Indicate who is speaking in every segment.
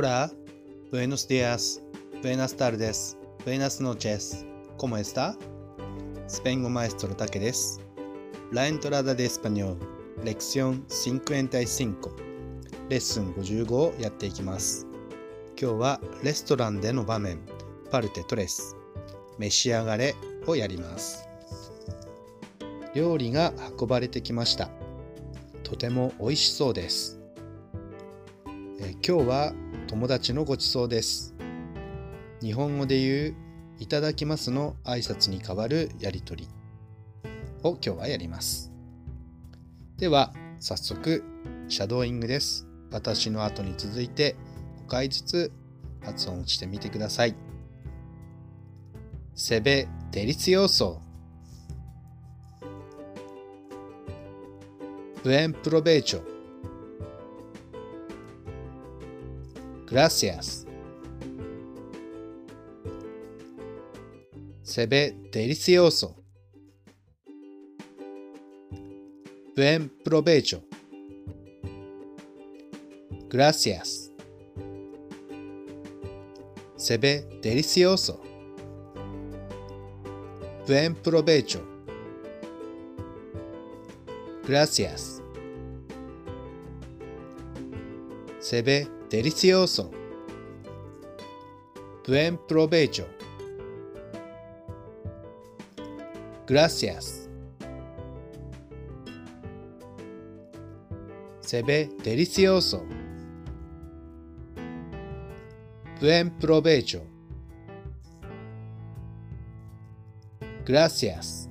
Speaker 1: Hola, buenos días, buenas tardes, buenas noches, ¿cómo está? スペイン語マエストロタケです。La entrada de español, lección 55, レッスン55をやっていきます。今日はレストランでの場面、パルテトレス、召し上がれをやります。料理が運ばれてきました。とても美味しそうです。え今日は友達のごちそうです。日本語で言ういただきますの挨拶に代わるやりとりを今日はやります。では早速シャドーイングです。私の後に続いて5回ずつ発音してみてください。Se ve delicioso. Buen provecho. Gracias. Se ve delicioso. Buen provecho. Gracias. Se ve delicioso. Buen provecho. Gracias. Se ve デリシオー。ブエンプロベージョ。グラシアス。セベデリシオーソン。ブエンプロベージョ。グラシアス。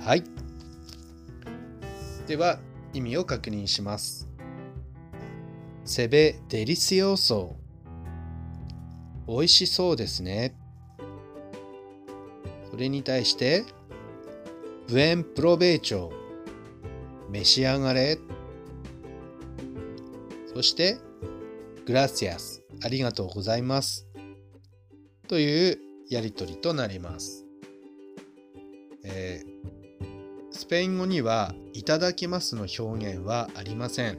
Speaker 1: はい。では意味を確認します。Se ve delicioso。美味しそうですね。それに対して、buen provecho。召し上がれ。そして、gracias。ありがとうございます。というやりとりとなります。えースペイン語には「いただきます」の表現はありません。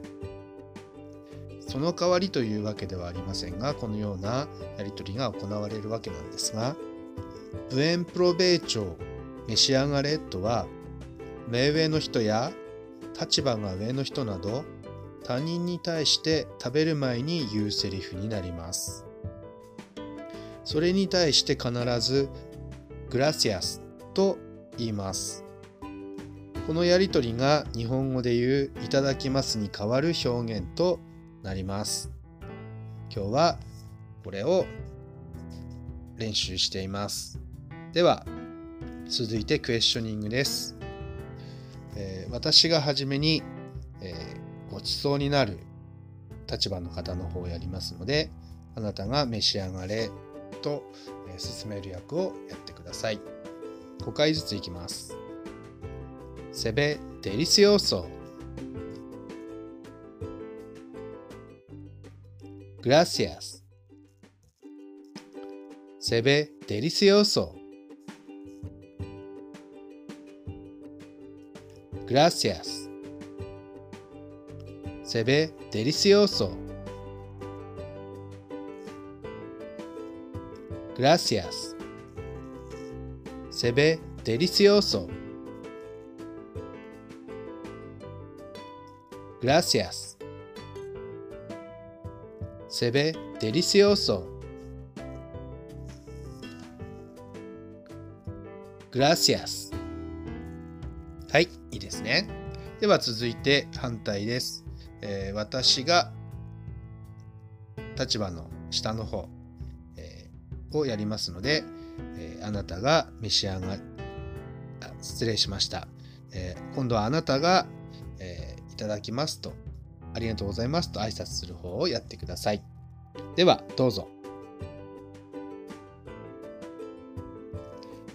Speaker 1: その代わりというわけではありませんが、このようなやりとりが行われるわけなんですが、ブエンプロベーチョ召し上がれとは、目上の人や立場が上の人など、他人に対して食べる前に言うセリフになります。それに対して必ず、グラシアスと言います。このやりとりが日本語で言ういただきますに代わる表現となります。今日はこれを練習しています。では、続いてクエスチョニングです。えー私がはじめに、えーごちそうになる立場の方の方をやりますので、あなたが召し上がれと、えー進める役をやってください。5回ずついきます。Se ve delicioso. Gracias. Se ve delicioso. Gracias. Se ve delicioso. Gracias. Se ve delicioso. Gracias. Se ve delicioso. Gracias. はい、いいですね。では続いて反対です。えー私が立場の下の方、えーをやりますので、えーあなたが召し上があ失礼しました。え今度はあなたが、ただきますと、ありがとうございますと挨拶する方をやってください。では、どうぞ。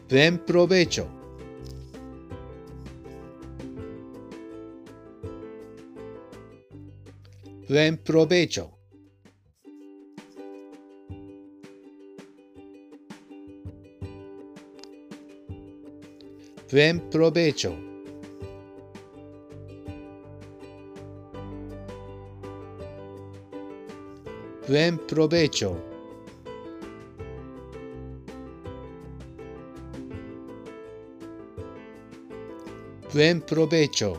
Speaker 1: ブエンプロベーチョ。ブエンプロベーチョ。プロベーチョ。Buen provecho. buen provecho.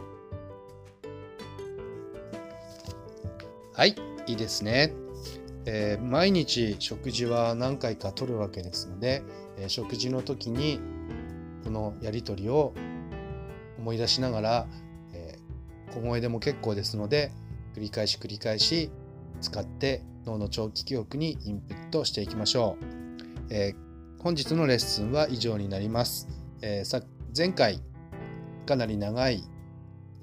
Speaker 1: はい、いいですね。えー毎日食事は何回かとるわけですので、えー食事の時にこのやり取りを思い出しながら、えー小声でも結構ですので繰り返し繰り返し使って脳の長期記憶にインプットしていきましょう。えー本日のレッスンは以上になります。えーさ前回かなり長い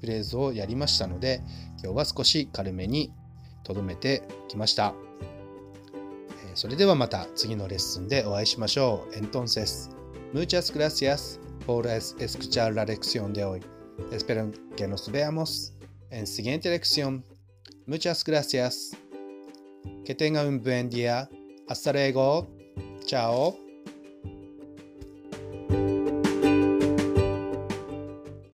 Speaker 1: フレーズをやりましたので今日は少し軽めにとどめてきました。えーそれではまた次のレッスンでお会いしましょう。Entonces, muchas gracias por escuchar la lección de hoy. Espero que nos veamos en siguiente lección. Muchas gracias. Que tenga un buen día. Hasta luego. Chao.